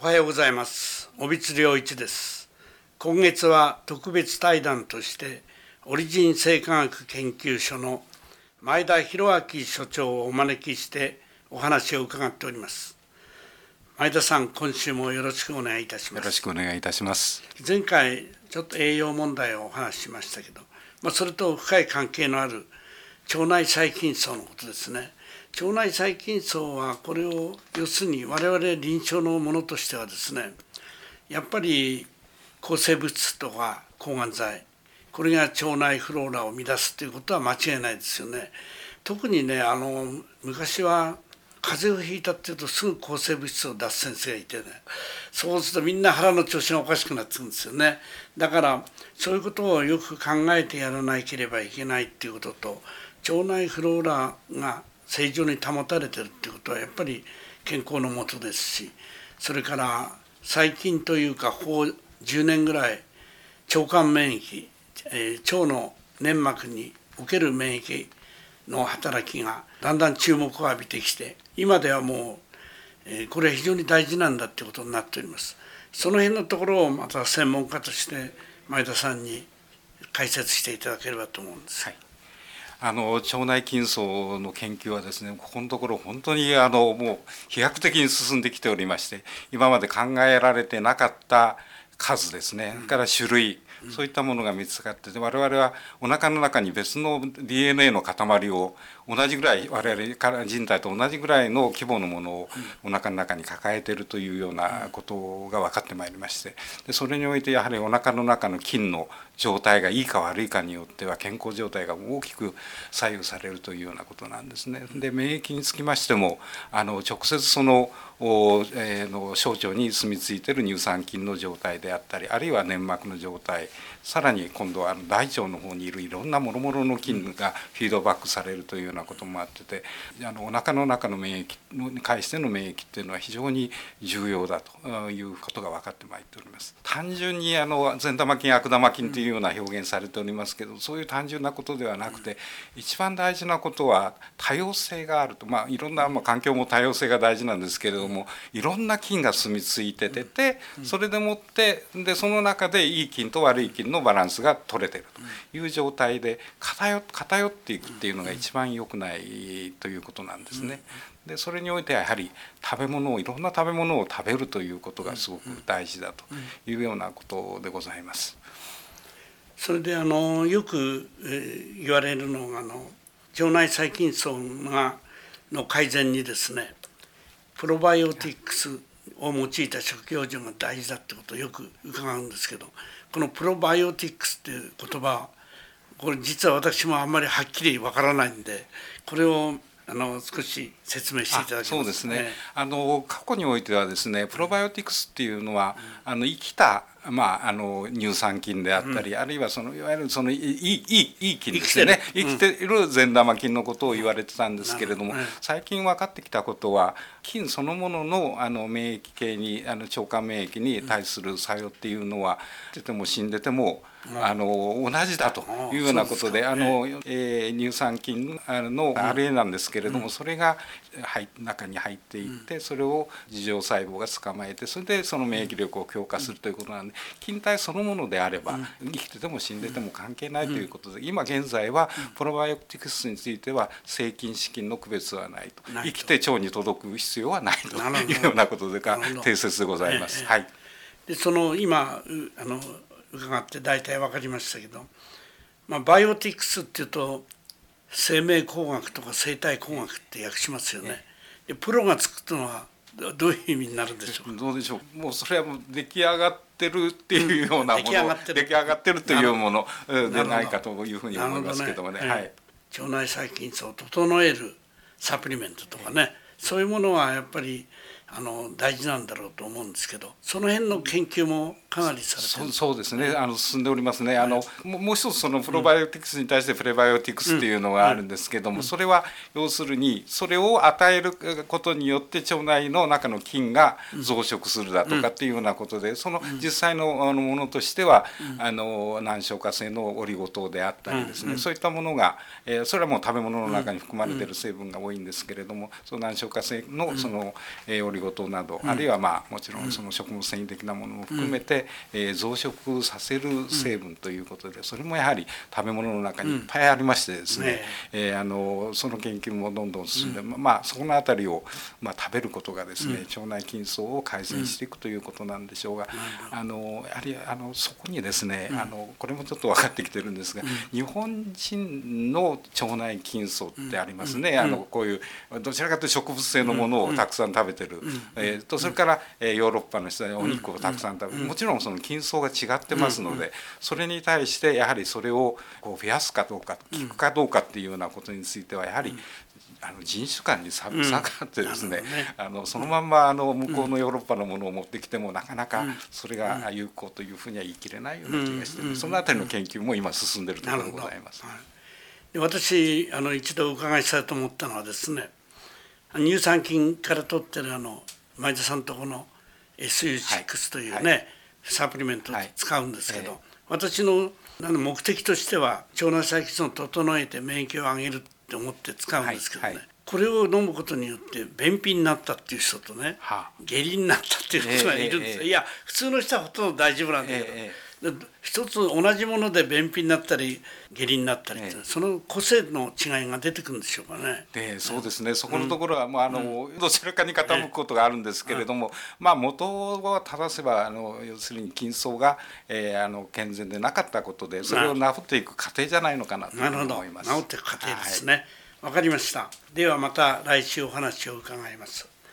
おはようございます。尾光良一です。今月は特別対談としてオリジン生化学研究所の前田博明所長をお招きしてお話を伺っております。前田さん今週もよろしくお願いいたします。よろしくお願いいたします。前回ちょっと栄養問題をお話ししましたけど、まあ、それと深い関係のある腸内細菌層のことですね腸内細菌層はこれを要するに我々臨床のものとしてはですねやっぱり抗生物質とか抗がん剤これが腸内フローラを乱すということは間違いないですよね。特にねあの昔は風邪をひいたっていうとすぐ抗生物質を出す先生がいてねそうするとみんな腹の調子がおかしくなってくるんですよねだからそういうことをよく考えてやらなければいけないっていうことと腸内フローラが正常に保たれてるってことはやっぱり健康のもとですしそれから最近というかここ10年ぐらい腸管免疫、えー、腸の粘膜における免疫の働きがだんだん注目を浴びてきて今ではもう、えー、これは非常に大事なんだってことになっております。その辺のところをまた専門家として前田さんに解説していただければと思うんです、はい。あの腸内菌層の研究はですねここのところ本当にあのもう飛躍的に進んできておりまして今まで考えられてなかった数ですね、それから種類そういったものが見つかって我々はお腹の中に別の DNA の塊を同じぐらい我々から人体と同じぐらいの規模のものをお腹の中に抱えているというようなことが分かってまいりましてでそれにおいてやはりお腹の中の菌の状態がいいか悪いかによっては健康状態が大きく左右されるというようなことなんですね。で免疫につきましてもあの直接そのえー、の小腸に住み着いている乳酸菌の状態であったりあるいは粘膜の状態さらに今度は大腸の方にいるいろんなもろもろの菌がフィードバックされるというようなこともあっててあのお腹の中の免疫に関しての免疫っていうのは非常に重要だということが分かってまいっております。単純にあの善玉菌悪玉菌というような表現されておりますけどそういう単純なことではなくて一番大事なことは多様性があるとまあいろんな、まあ、環境も多様性が大事なんですけれどもいろんな菌が住み着いてててそれでもってでその中でいい菌と悪い菌のバランスが取れてるという状態で偏偏っていくっていうのが一番良くないということなんですね。でそれにおいてはやはり食べ物をいろんな食べ物を食べるということがすごく大事だというようなことでございます。それであのよく、え言われるのがあの腸内細菌層がの改善にですねプロバイオティクスを用いた食用所が大事だってことをよく伺うんですけどこのプロバイオティクスっていう言葉これ実は私もあんまりはっきりわからないんでこれをあの少し説明していただきそうですね。あの過去においてはですね、プロバイオティクスっていうのは、うん、あの生きたまあ、あの乳酸菌であったり、うん、あるいはそのいわゆるそのいいいいいい菌ですね。生きている善玉菌のことを言われてたんですけれども、最近分かってきたことは菌そのもののあの免疫系にあの腸管免疫に対する作用っていうのは出ても死んでてもあ。の同じだというようなことであの、えー、乳酸菌の RA なんですけれども、それが入中に入っていってそれを自浄細胞が捕まえてそれでその免疫力を強化するということなんで菌体そのものであれば生きてても死んでても関係ないということで今現在はプロバイオティクスについては生菌死菌の区別はないと。生きて腸に届く必要はないというようなことでか定説でございます。はい、でその今あの伺って大体分かりましたけど、まあ、バイオティクスっていうと生命工学とか生態工学って訳しますよね。でプロが作ったのはどういう意味になるんでしょう？どうでしょう？もうそれはもう出来上がってるっていうようなもの、うん、出来上がってる。出来上がってるというものでないかというふうに思いますけどもね。ね。はい、腸内細菌層を整えるサプリメントとかね。そういうものはやっぱりあの大事なんだろうと思うんですけどその辺の研究もかなりされてそうですね。あの進んでおりますね。あの、もう一つそのプロバイオティクスに対してプレバイオティクスっていうのがあるんですけども、それは要するにそれを与えることによって腸内の中の菌が増殖するだとかっていうようなことでその実際のあのものとしては、あの難消化性のオリゴ糖であったりですね、そういったものが、えー、それはもう食べ物の中に含まれている成分が多いんですけれどもその難消化性のその、えー、オリリゴ糖など、あるいはまあもちろんその食物繊維的なものも含めて、えー増殖させる成分ということでそれもやはり食べ物の中にいっぱいありましてですね、ね。えーあのその研究もどんどん進んで、まあそこのあたりを、まあ、食べることがですね、腸内筋層を改善していくということなんでしょうが、あのやはりあのそこにですね、あのこれもちょっと分かってきてるんですが、日本人の腸内筋層ってありますね、あのこういうどちらかというと植物性のものをたくさん食べてる、えーとそれから、えーヨーロッパの人はお肉をたくさん食べる、もちろんその筋層が違ってますので、それに対してやはりそれをこう増やすかどうか効くかどうかっていうようなことについてはやはり、あの人種間に差差があってですね,、あのそのまんまあの向こうのヨーロッパのものを持ってきても、なかなかそれが有効というふうには言い切れないような気がして、そのあたりの研究も今進んでいるところでございます。はい。で私あの一度お伺いしたいと思ったのはですね乳酸菌から取ってるあの前田さんとこの SU6 というね、はい。サプリメントをはい使うんですけど、え私の目的としては腸内細菌層を整えて免疫を上げるって思って使うんですけどね、はいはい。これを飲むことによって便秘になったっていう人とね、はあ。下痢になったっていう人がいるんですよ、ええええいや普通の人はほとんど大丈夫なんだけど、えで一つ同じもので便秘になったり下痢になったりええその個性の違いが出てくるんでしょうかね。でそうですね、そこのところは、まああのどちらかに傾くことがあるんですけれども、まあ、元を正せばあの要するに筋層が、えーあの健全でなかったことでそれを治っていく過程じゃないのかなと思います。治っていく過程ですね。わ、かりました。ではまた来週お話を伺います。